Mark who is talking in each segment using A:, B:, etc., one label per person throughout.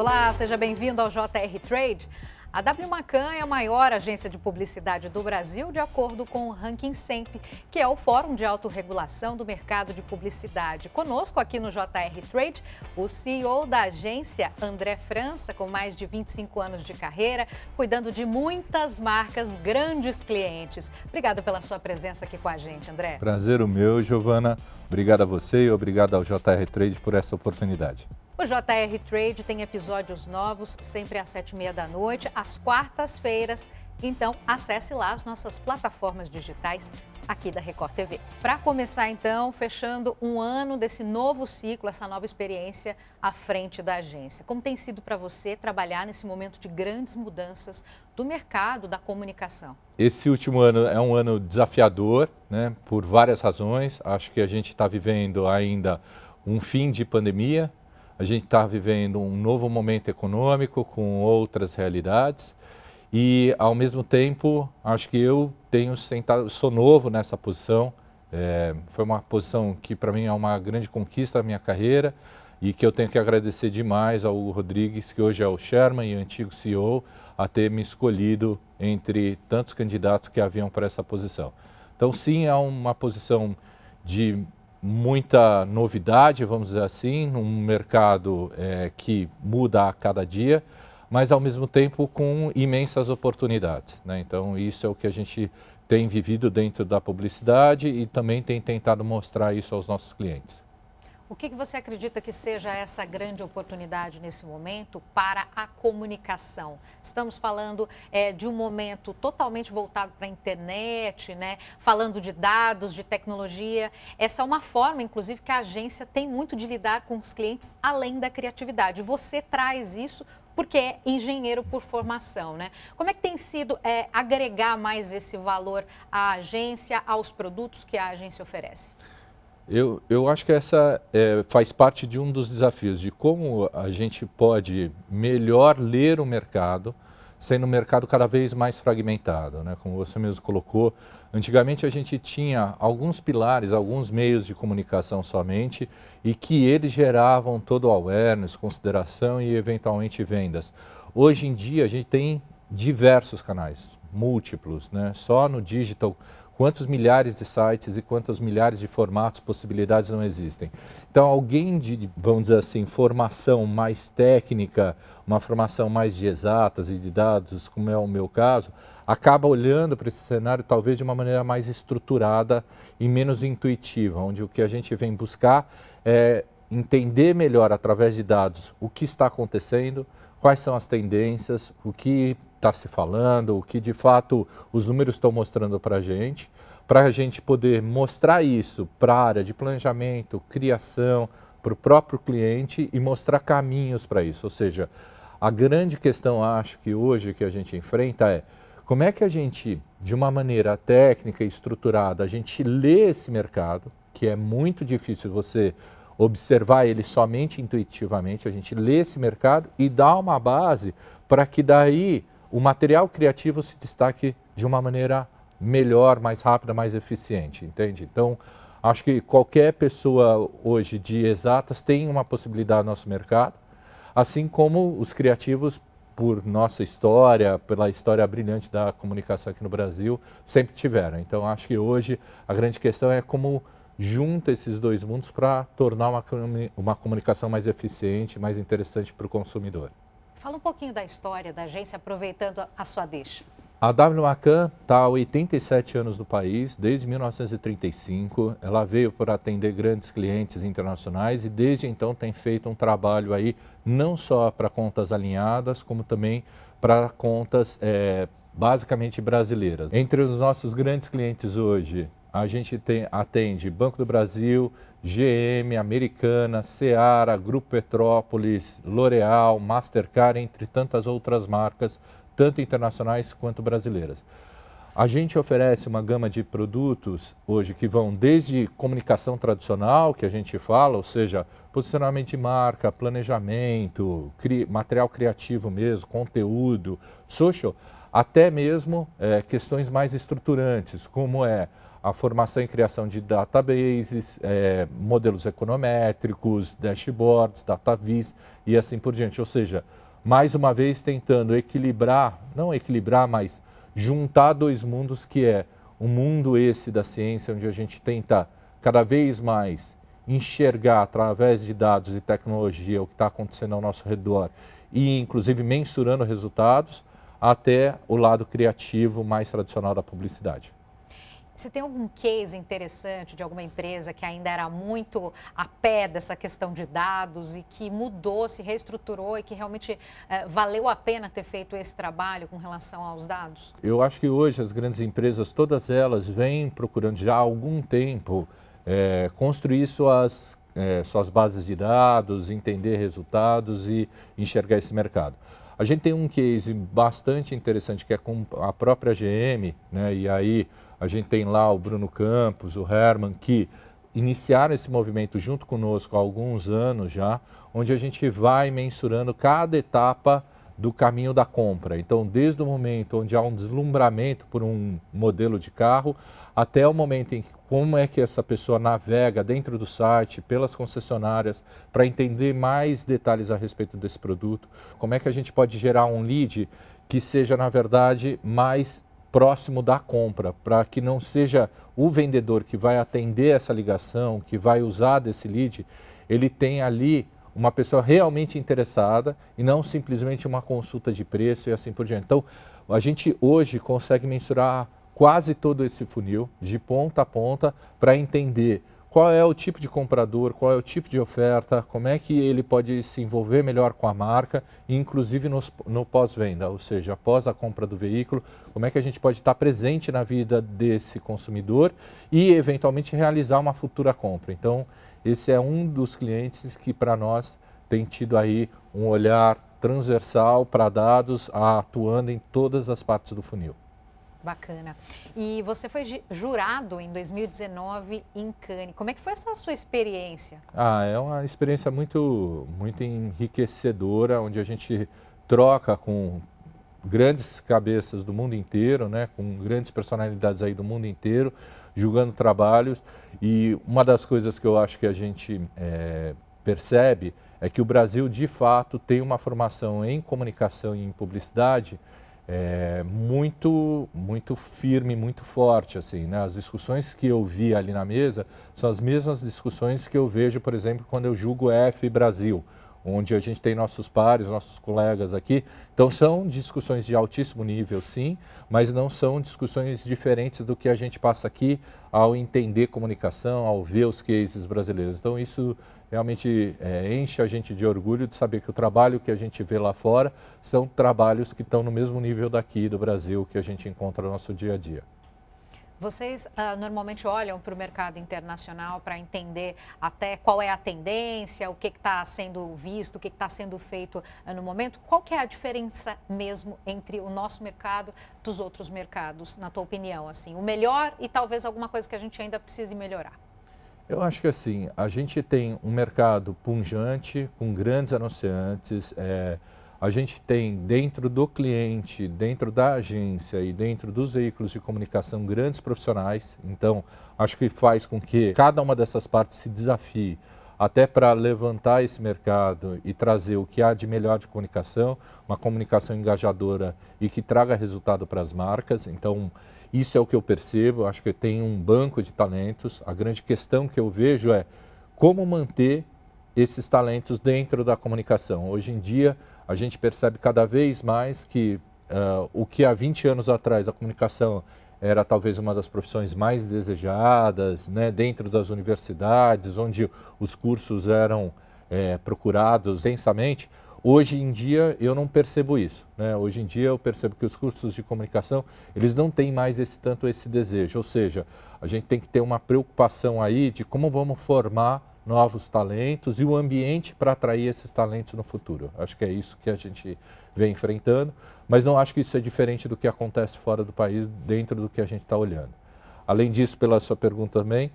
A: Olá, seja bem-vindo ao JR Trade. A W Macan é a maior agência de publicidade do Brasil, de acordo com o Ranking Semp, que é o Fórum de Autorregulação do Mercado de Publicidade. Conosco aqui no JR Trade, o CEO da agência, André França, com mais de 25 anos de carreira, cuidando de muitas marcas, grandes clientes. Obrigado pela sua presença aqui com a gente, André.
B: Prazer o meu, Giovana. Obrigado a você e obrigado ao JR Trade por essa oportunidade.
A: O JR Trade tem episódios novos sempre às sete e meia da noite, às quartas-feiras. Então, acesse lá as nossas plataformas digitais aqui da Record TV. Para começar, então, fechando um ano desse novo ciclo, essa nova experiência à frente da agência. Como tem sido para você trabalhar nesse momento de grandes mudanças do mercado da comunicação?
B: Esse último ano é um ano desafiador, né, por várias razões. Acho que a gente está vivendo ainda um fim de pandemia, a gente está vivendo um novo momento econômico com outras realidades e, ao mesmo tempo, acho que eu tenho sentado, sou novo nessa posição. É, foi uma posição que, para mim, é uma grande conquista da minha carreira e que eu tenho que agradecer demais ao Rodrigues, que hoje é o Sherman e antigo CEO, a ter me escolhido entre tantos candidatos que haviam para essa posição. Então, sim, é uma posição de muita novidade, vamos dizer assim, num mercado é, que muda a cada dia, mas ao mesmo tempo com imensas oportunidades. Né? Então, isso é o que a gente tem vivido dentro da publicidade e também tem tentado mostrar isso aos nossos clientes.
A: O que, você acredita que seja essa grande oportunidade nesse momento para a comunicação? Estamos falando é, de um momento totalmente voltado para a internet, né? falando de dados, de tecnologia. Essa é uma forma, inclusive, que a agência tem muito de lidar com os clientes além da criatividade. Você traz isso porque é engenheiro por formação, né? Como é que tem sido é, agregar mais esse valor à agência, aos produtos que a agência oferece?
B: Eu, eu acho que essa é, faz parte de um dos desafios de como a gente pode melhor ler o mercado, sendo um mercado cada vez mais fragmentado. Né? Como você mesmo colocou, antigamente a gente tinha alguns pilares, alguns meios de comunicação somente e que eles geravam todo o awareness, consideração e eventualmente vendas. Hoje em dia a gente tem diversos canais, múltiplos, né? só no digital quantos milhares de sites e quantos milhares de formatos, possibilidades não existem. Então, alguém de, vamos dizer assim, formação mais técnica, uma formação mais de exatas e de dados, como é o meu caso, acaba olhando para esse cenário talvez de uma maneira mais estruturada e menos intuitiva, onde o que a gente vem buscar é entender melhor através de dados o que está acontecendo, quais são as tendências, o que está se falando, o que de fato os números estão mostrando para a gente, para a gente poder mostrar isso para a área de planejamento, criação, para o próprio cliente e mostrar caminhos para isso. Ou seja, a grande questão, acho que hoje que a gente enfrenta é como é que a gente, de uma maneira técnica e estruturada, a gente lê esse mercado, que é muito difícil você observar ele somente intuitivamente, a gente lê esse mercado e dá uma base para que daí o material criativo se destaque de uma maneira melhor, mais rápida, mais eficiente, entende? Então, acho que qualquer pessoa hoje de exatas tem uma possibilidade no nosso mercado, assim como os criativos, por nossa história, pela história brilhante da comunicação aqui no Brasil, sempre tiveram. Então, acho que hoje a grande questão é como junta esses dois mundos para tornar uma, uma comunicação mais eficiente, mais interessante para o consumidor.
A: Fala um pouquinho da história da agência, aproveitando a sua deixa.
B: A W Macan está há 87 anos no país, desde 1935. Ela veio para atender grandes clientes internacionais e desde então tem feito um trabalho aí não só para contas alinhadas, como também para contas é, basicamente brasileiras. Entre os nossos grandes clientes hoje, a gente tem, atende Banco do Brasil, GM, Americana, Seara, Grupo Petrópolis, L'Oréal, Mastercard, entre tantas outras marcas, tanto internacionais quanto brasileiras. A gente oferece uma gama de produtos hoje que vão desde comunicação tradicional, que a gente fala, ou seja, posicionamento de marca, planejamento, cri material criativo mesmo, conteúdo, social, até mesmo é, questões mais estruturantes, como é a formação e criação de databases, é, modelos econométricos, dashboards, datavis e assim por diante. Ou seja, mais uma vez tentando equilibrar, não equilibrar, mas juntar dois mundos que é o mundo esse da ciência, onde a gente tenta cada vez mais enxergar através de dados e tecnologia o que está acontecendo ao nosso redor e inclusive mensurando resultados, até o lado criativo mais tradicional da publicidade.
A: Você tem algum case interessante de alguma empresa que ainda era muito a pé dessa questão de dados e que mudou, se reestruturou e que realmente eh, valeu a pena ter feito esse trabalho com relação aos dados?
B: Eu acho que hoje as grandes empresas, todas elas, vêm procurando já há algum tempo é, construir suas, é, suas bases de dados, entender resultados e enxergar esse mercado. A gente tem um case bastante interessante que é com a própria GM, né? e aí a gente tem lá o Bruno Campos, o Herman, que iniciaram esse movimento junto conosco há alguns anos já, onde a gente vai mensurando cada etapa do caminho da compra. Então, desde o momento onde há um deslumbramento por um modelo de carro, até o momento em que como é que essa pessoa navega dentro do site, pelas concessionárias, para entender mais detalhes a respeito desse produto, como é que a gente pode gerar um lead que seja, na verdade, mais próximo da compra, para que não seja o vendedor que vai atender essa ligação, que vai usar desse lead, ele tem ali uma pessoa realmente interessada e não simplesmente uma consulta de preço e assim por diante. Então, a gente hoje consegue mensurar quase todo esse funil, de ponta a ponta, para entender qual é o tipo de comprador, qual é o tipo de oferta, como é que ele pode se envolver melhor com a marca, inclusive nos, no pós-venda, ou seja, após a compra do veículo, como é que a gente pode estar presente na vida desse consumidor e, eventualmente, realizar uma futura compra. Então, esse é um dos clientes que, para nós, tem tido aí um olhar transversal para dados, atuando em todas as partes do funil.
A: Bacana. E você foi jurado em 2019 em Cannes. Como é que foi essa sua experiência?
B: Ah, é uma experiência muito, muito enriquecedora, onde a gente troca com grandes cabeças do mundo inteiro, né, com grandes personalidades aí do mundo inteiro, julgando trabalhos. E uma das coisas que eu acho que a gente é, percebe é que o Brasil, de fato, tem uma formação em comunicação e em publicidade é, muito, muito firme, muito forte. Assim, né? As discussões que eu vi ali na mesa são as mesmas discussões que eu vejo, por exemplo, quando eu julgo F Brasil, onde a gente tem nossos pares, nossos colegas aqui. Então, são discussões de altíssimo nível, sim, mas não são discussões diferentes do que a gente passa aqui ao entender comunicação, ao ver os cases brasileiros. Então, isso realmente é, enche a gente de orgulho de saber que o trabalho que a gente vê lá fora são trabalhos que estão no mesmo nível daqui do Brasil que a gente encontra no nosso dia a dia.
A: Vocês uh, normalmente olham para o mercado internacional para entender até qual é a tendência, o que está sendo visto, o que está sendo feito uh, no momento. Qual que é a diferença mesmo entre o nosso mercado dos outros mercados, na tua opinião? Assim, o melhor e talvez alguma coisa que a gente ainda precise melhorar?
B: Eu acho que assim, a gente tem um mercado punjante, com grandes anunciantes, é, a gente tem dentro do cliente, dentro da agência e dentro dos veículos de comunicação grandes profissionais. Então, acho que faz com que cada uma dessas partes se desafie até para levantar esse mercado e trazer o que há de melhor de comunicação, uma comunicação engajadora e que traga resultado para as marcas. Então, isso é o que eu percebo, acho que tem um banco de talentos. A grande questão que eu vejo é como manter esses talentos dentro da comunicação. Hoje em dia, a gente percebe cada vez mais que uh, o que há 20 anos atrás a comunicação era talvez uma das profissões mais desejadas, né, dentro das universidades, onde os cursos eram é, procurados intensamente. Hoje em dia eu não percebo isso. Né? Hoje em dia eu percebo que os cursos de comunicação eles não têm mais esse tanto esse desejo. Ou seja, a gente tem que ter uma preocupação aí de como vamos formar novos talentos e o ambiente para atrair esses talentos no futuro. Acho que é isso que a gente vem enfrentando, mas não acho que isso é diferente do que acontece fora do país, dentro do que a gente está olhando. Além disso, pela sua pergunta também,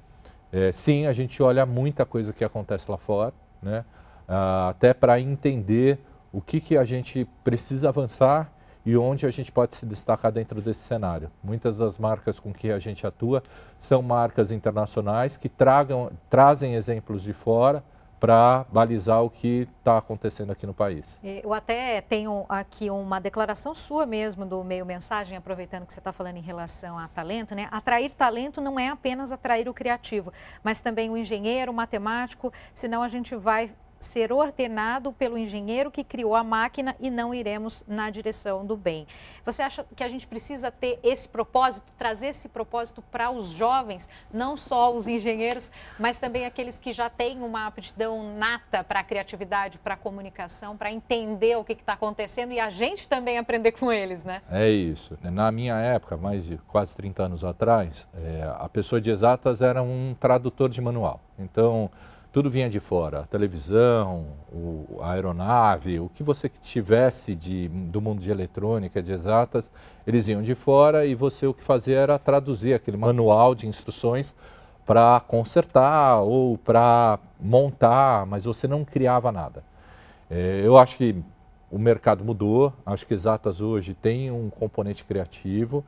B: é, sim, a gente olha muita coisa que acontece lá fora, né? Uh, até para entender o que, que a gente precisa avançar e onde a gente pode se destacar dentro desse cenário. Muitas das marcas com que a gente atua são marcas internacionais que tragam, trazem exemplos de fora para balizar o que está acontecendo aqui no país.
A: Eu até tenho aqui uma declaração sua mesmo do meio mensagem, aproveitando que você está falando em relação a talento, né? Atrair talento não é apenas atrair o criativo, mas também o engenheiro, o matemático, senão a gente vai ser ordenado pelo engenheiro que criou a máquina e não iremos na direção do bem. Você acha que a gente precisa ter esse propósito, trazer esse propósito para os jovens, não só os engenheiros, mas também aqueles que já têm uma aptidão nata para a criatividade, para a comunicação, para entender o que está acontecendo e a gente também aprender com eles, né?
B: É isso. Na minha época, mais de quase 30 anos atrás, é, a pessoa de exatas era um tradutor de manual. Então, tudo vinha de fora, a televisão, o, a aeronave, o que você tivesse de, do mundo de eletrônica, de exatas, eles iam de fora e você o que fazia era traduzir aquele manual de instruções para consertar ou para montar, mas você não criava nada. É, eu acho que o mercado mudou, acho que exatas hoje tem um componente criativo,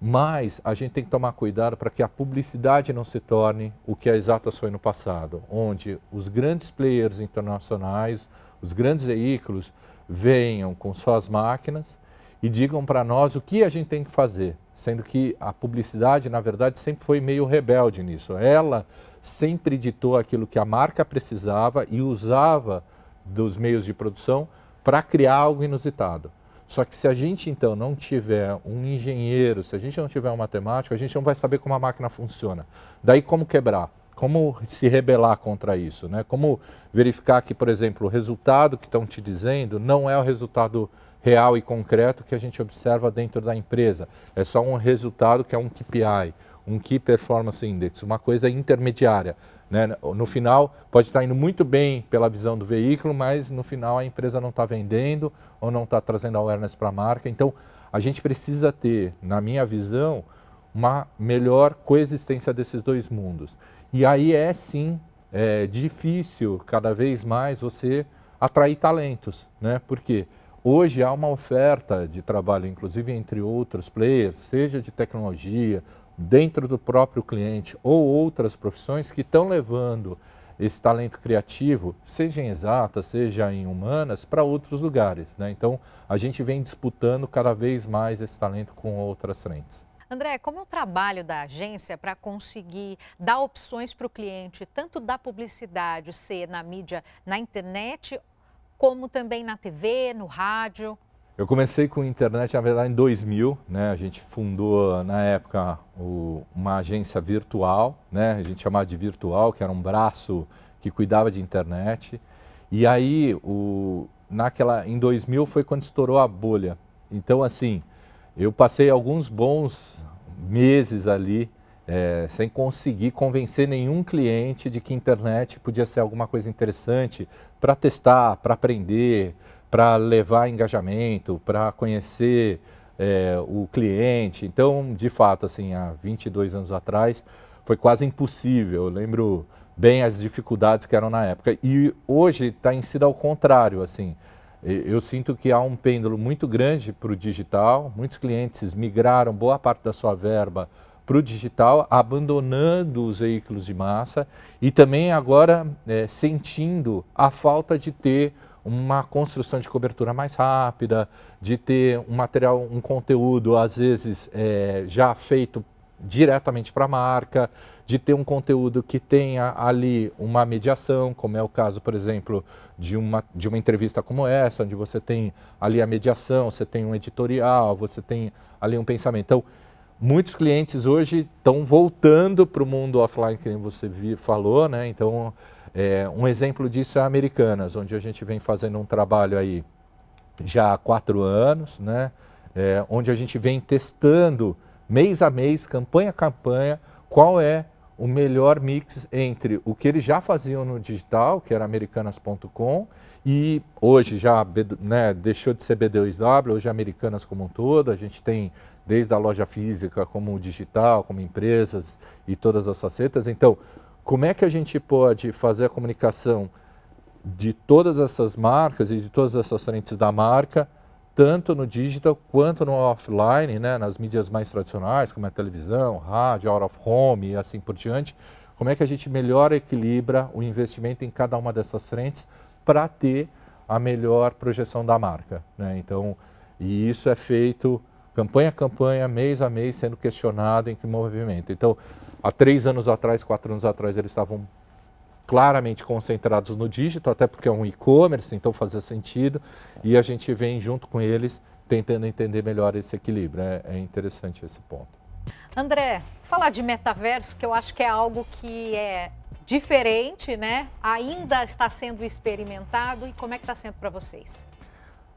B: mas a gente tem que tomar cuidado para que a publicidade não se torne o que a Exatas foi no passado, onde os grandes players internacionais, os grandes veículos, venham com suas máquinas e digam para nós o que a gente tem que fazer, sendo que a publicidade, na verdade, sempre foi meio rebelde nisso. Ela sempre ditou aquilo que a marca precisava e usava dos meios de produção para criar algo inusitado. Só que se a gente então não tiver um engenheiro, se a gente não tiver um matemático, a gente não vai saber como a máquina funciona. Daí como quebrar? Como se rebelar contra isso? Né? Como verificar que, por exemplo, o resultado que estão te dizendo não é o resultado real e concreto que a gente observa dentro da empresa. É só um resultado que é um KPI, um Key Performance Index, uma coisa intermediária. Né? No final, pode estar indo muito bem pela visão do veículo, mas no final a empresa não está vendendo ou não está trazendo awareness para a marca. Então, a gente precisa ter, na minha visão, uma melhor coexistência desses dois mundos. E aí é sim é difícil cada vez mais você atrair talentos, né? Porque hoje há uma oferta de trabalho, inclusive entre outros players, seja de tecnologia dentro do próprio cliente ou outras profissões que estão levando esse talento criativo, seja em exatas, seja em humanas, para outros lugares. Né? Então, a gente vem disputando cada vez mais esse talento com outras frentes.
A: André, como é o trabalho da agência para conseguir dar opções para o cliente, tanto da publicidade ser na mídia, na internet, como também na TV, no rádio?
B: Eu comecei com internet, na verdade, em 2000, né? A gente fundou, na época, o, uma agência virtual, né? A gente chamava de virtual, que era um braço que cuidava de internet. E aí, o, naquela, em 2000 foi quando estourou a bolha. Então, assim, eu passei alguns bons meses ali é, sem conseguir convencer nenhum cliente de que internet podia ser alguma coisa interessante para testar, para aprender, para levar engajamento, para conhecer é, o cliente. Então, de fato, assim, há 22 anos atrás, foi quase impossível. Eu lembro bem as dificuldades que eram na época. E hoje está em sido ao contrário, assim. Eu sinto que há um pêndulo muito grande para o digital. Muitos clientes migraram boa parte da sua verba para o digital, abandonando os veículos de massa e também agora é, sentindo a falta de ter uma construção de cobertura mais rápida, de ter um material, um conteúdo, às vezes, é, já feito diretamente para a marca, de ter um conteúdo que tenha ali uma mediação, como é o caso, por exemplo, de uma, de uma entrevista como essa, onde você tem ali a mediação, você tem um editorial, você tem ali um pensamento. Então, muitos clientes hoje estão voltando para o mundo offline, que você vi, falou, né? Então, é, um exemplo disso é Americanas, onde a gente vem fazendo um trabalho aí já há quatro anos, né? É, onde a gente vem testando mês a mês, campanha a campanha, qual é o melhor mix entre o que eles já faziam no digital, que era americanas.com, e hoje já né, deixou de ser B2W, hoje é Americanas como um todo, a gente tem desde a loja física como o digital, como empresas e todas as facetas. Então, como é que a gente pode fazer a comunicação de todas essas marcas e de todas essas frentes da marca tanto no digital quanto no offline, né, nas mídias mais tradicionais, como a televisão, rádio, out of home e assim por diante. Como é que a gente melhor equilibra o investimento em cada uma dessas frentes para ter a melhor projeção da marca. Né? Então, e isso é feito campanha a campanha, mês a mês, sendo questionado em que movimento. Então, há três anos atrás, quatro anos atrás, eles estavam claramente concentrados no digital, até porque é um e-commerce, então fazia sentido, e a gente vem junto com eles tentando entender melhor esse equilíbrio. É, é interessante esse ponto.
A: André, falar de metaverso, que eu acho que é algo que é diferente, né? Ainda está sendo experimentado e como é que está sendo para vocês?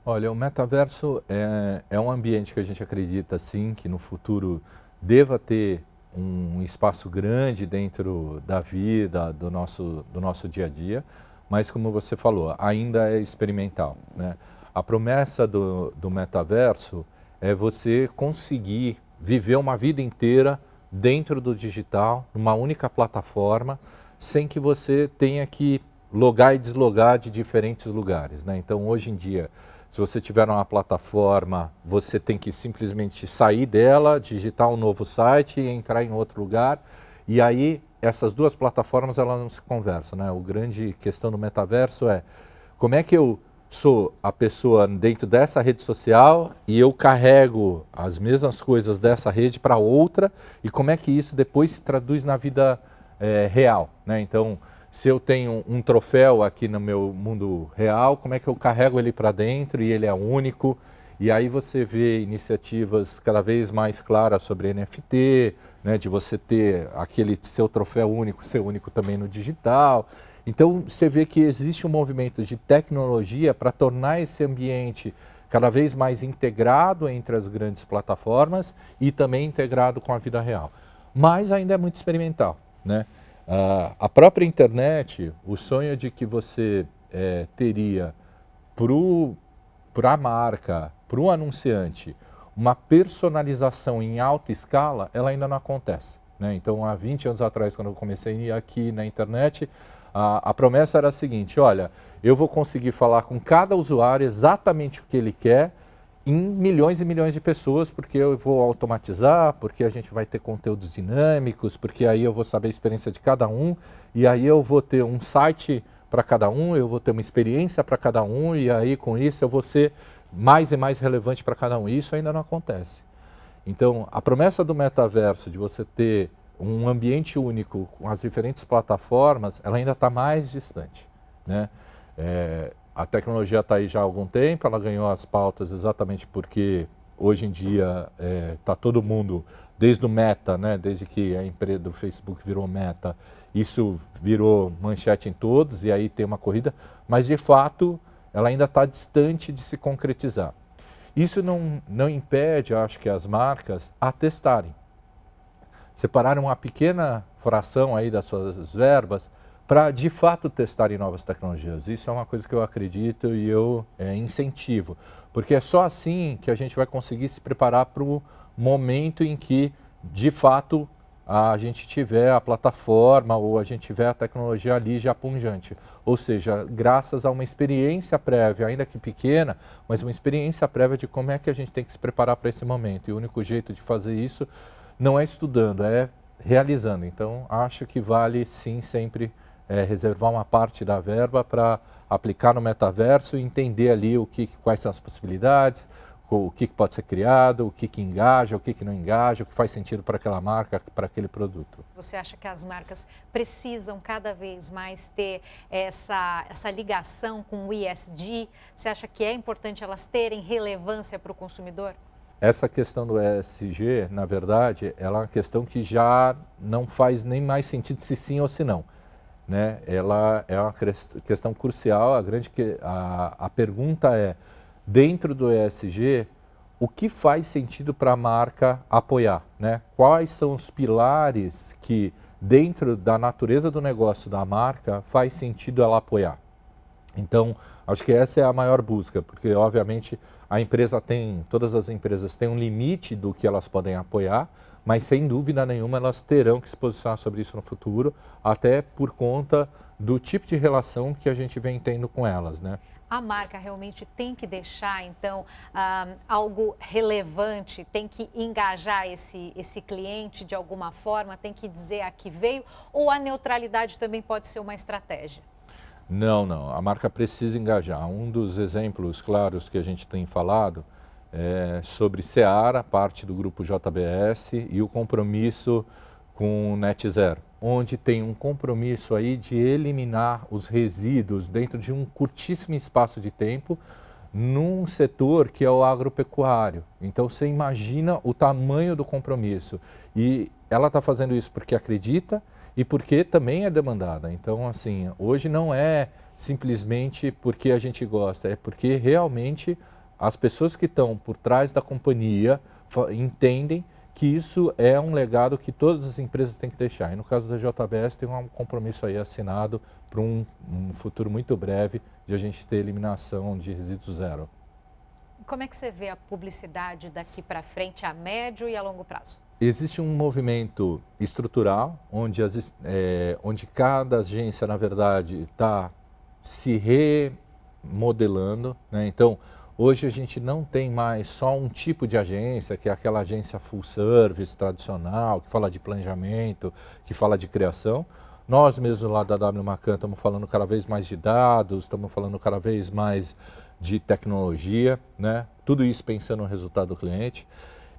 B: Olha, o metaverso é, é um ambiente que a gente acredita, sim, que no futuro deva ter um espaço grande dentro da vida, do nosso, do nosso dia a dia, mas como você falou, ainda é experimental. Né? A promessa do, do metaverso é você conseguir viver uma vida inteira dentro do digital, numa única plataforma, sem que você tenha que logar e deslogar de diferentes lugares. Né? Então, hoje em dia, se você tiver uma plataforma, você tem que simplesmente sair dela, digitar um novo site e entrar em outro lugar. E aí essas duas plataformas elas não se conversam, né? O grande questão do metaverso é como é que eu sou a pessoa dentro dessa rede social e eu carrego as mesmas coisas dessa rede para outra e como é que isso depois se traduz na vida é, real, né? Então se eu tenho um troféu aqui no meu mundo real, como é que eu carrego ele para dentro e ele é único? E aí você vê iniciativas cada vez mais claras sobre NFT, né, de você ter aquele seu troféu único, ser único também no digital. Então você vê que existe um movimento de tecnologia para tornar esse ambiente cada vez mais integrado entre as grandes plataformas e também integrado com a vida real. Mas ainda é muito experimental, né? A própria internet, o sonho de que você é, teria para a marca, para o anunciante, uma personalização em alta escala, ela ainda não acontece. Né? Então, há 20 anos atrás, quando eu comecei aqui na internet, a, a promessa era a seguinte: olha, eu vou conseguir falar com cada usuário exatamente o que ele quer em milhões e milhões de pessoas, porque eu vou automatizar, porque a gente vai ter conteúdos dinâmicos, porque aí eu vou saber a experiência de cada um, e aí eu vou ter um site para cada um, eu vou ter uma experiência para cada um, e aí com isso eu vou ser mais e mais relevante para cada um. Isso ainda não acontece. Então, a promessa do metaverso de você ter um ambiente único com as diferentes plataformas, ela ainda está mais distante. Né? É, a tecnologia está aí já há algum tempo, ela ganhou as pautas exatamente porque hoje em dia está é, tá todo mundo, desde o Meta, né, desde que a empresa do Facebook virou Meta, isso virou manchete em todos e aí tem uma corrida, mas de fato ela ainda está distante de se concretizar. Isso não, não impede, acho que, as marcas a testarem. Separarem uma pequena fração aí das suas verbas para de fato testarem novas tecnologias. Isso é uma coisa que eu acredito e eu é, incentivo, porque é só assim que a gente vai conseguir se preparar para o momento em que de fato a gente tiver a plataforma ou a gente tiver a tecnologia ali já punjante. Ou seja, graças a uma experiência prévia, ainda que pequena, mas uma experiência prévia de como é que a gente tem que se preparar para esse momento. E o único jeito de fazer isso não é estudando, é realizando. Então, acho que vale sim sempre é, reservar uma parte da verba para aplicar no metaverso e entender ali o que, quais são as possibilidades, o que, pode ser criado, o que, que engaja, o que, que não engaja, o que faz sentido para aquela marca, para aquele produto.
A: Você acha que as marcas precisam cada vez mais ter essa, essa ligação com o ISD? Você acha que é importante elas terem relevância para o consumidor?
B: Essa questão do ESG, na verdade, ela é uma questão que já não faz nem mais sentido se sim ou se não né, ela é uma questão crucial. A grande que, a, a pergunta é dentro do ESG o que faz sentido para a marca apoiar, né? Quais são os pilares que dentro da natureza do negócio da marca faz sentido ela apoiar? Então, acho que essa é a maior busca, porque obviamente a empresa tem, todas as empresas têm um limite do que elas podem apoiar, mas sem dúvida nenhuma elas terão que se posicionar sobre isso no futuro, até por conta do tipo de relação que a gente vem tendo com elas, né?
A: a marca realmente tem que deixar, então, algo relevante, tem que engajar esse, esse cliente de alguma forma, tem que dizer a que veio, ou a neutralidade também pode ser uma estratégia?
B: Não, não. A marca precisa engajar. Um dos exemplos claros que a gente tem falado é sobre Seara, parte do grupo JBS, e o compromisso com o Net Zero, onde tem um compromisso aí de eliminar os resíduos dentro de um curtíssimo espaço de tempo num setor que é o agropecuário. Então você imagina o tamanho do compromisso. E ela está fazendo isso porque acredita e porque também é demandada. Então, assim, hoje não é simplesmente porque a gente gosta, é porque realmente as pessoas que estão por trás da companhia entendem que isso é um legado que todas as empresas têm que deixar. E no caso da JBS tem um compromisso aí assinado para um, um futuro muito breve de a gente ter eliminação de resíduos zero.
A: Como é que você vê a publicidade daqui para frente a médio e a longo prazo?
B: Existe um movimento estrutural onde, as, é, onde cada agência, na verdade, está se remodelando. Né? Então, Hoje a gente não tem mais só um tipo de agência, que é aquela agência full service tradicional, que fala de planejamento, que fala de criação. Nós mesmos lá da W Macan estamos falando cada vez mais de dados, estamos falando cada vez mais de tecnologia, né? tudo isso pensando no resultado do cliente.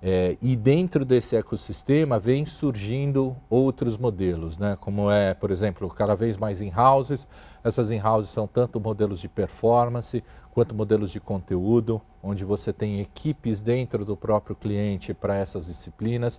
B: É, e dentro desse ecossistema vem surgindo outros modelos, né? como é, por exemplo, cada vez mais in-houses. Essas in-houses são tanto modelos de performance quanto modelos de conteúdo, onde você tem equipes dentro do próprio cliente para essas disciplinas.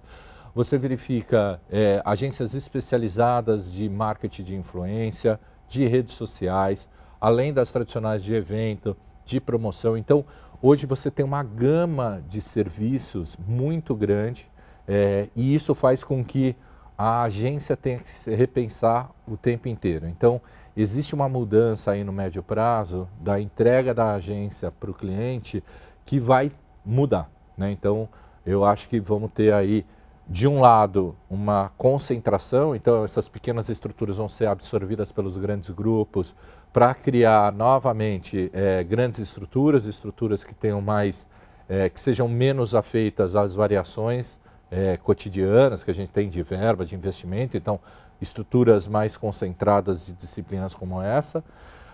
B: Você verifica é, agências especializadas de marketing de influência, de redes sociais, além das tradicionais de evento, de promoção. Então, Hoje você tem uma gama de serviços muito grande é, e isso faz com que a agência tenha que se repensar o tempo inteiro. Então, existe uma mudança aí no médio prazo da entrega da agência para o cliente que vai mudar. Né? Então, eu acho que vamos ter aí, de um lado, uma concentração, então essas pequenas estruturas vão ser absorvidas pelos grandes grupos, para criar novamente é, grandes estruturas, estruturas que tenham mais, é, que sejam menos afeitas às variações é, cotidianas que a gente tem de verba, de investimento, então estruturas mais concentradas de disciplinas como essa,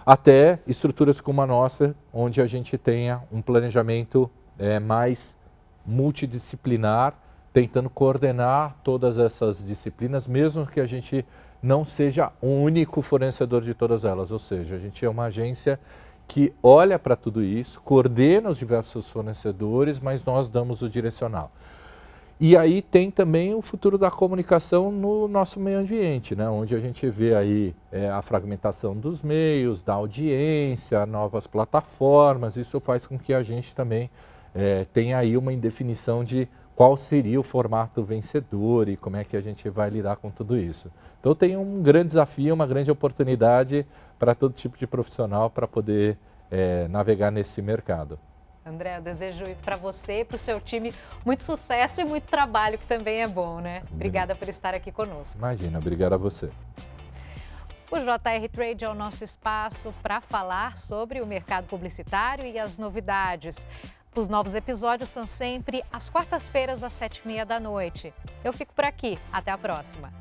B: até estruturas como a nossa, onde a gente tenha um planejamento mais multidisciplinar, tentando coordenar todas essas disciplinas, mesmo que a gente não seja o único fornecedor de todas elas. Ou seja, a gente é uma agência que olha para tudo isso, coordena os diversos fornecedores, mas nós damos o direcional. E aí tem também o futuro da comunicação no nosso meio ambiente, né? onde a gente vê aí é, a fragmentação dos meios, da audiência, novas plataformas. Isso faz com que a gente também é, tenha aí uma indefinição de qual seria o formato vencedor e como é que a gente vai lidar com tudo isso. Então tem um grande desafio, uma grande oportunidade para todo tipo de profissional para poder é, navegar nesse mercado.
A: André, eu desejo para você e para o seu time muito sucesso e muito trabalho, que também é bom, né? Obrigada por estar aqui conosco.
B: Imagina, obrigado a você.
A: O JR Trade é o nosso espaço para falar sobre o mercado publicitário e as novidades. Os novos episódios são sempre às quartas-feiras, às sete e meia da noite. Eu fico por aqui. Até a próxima.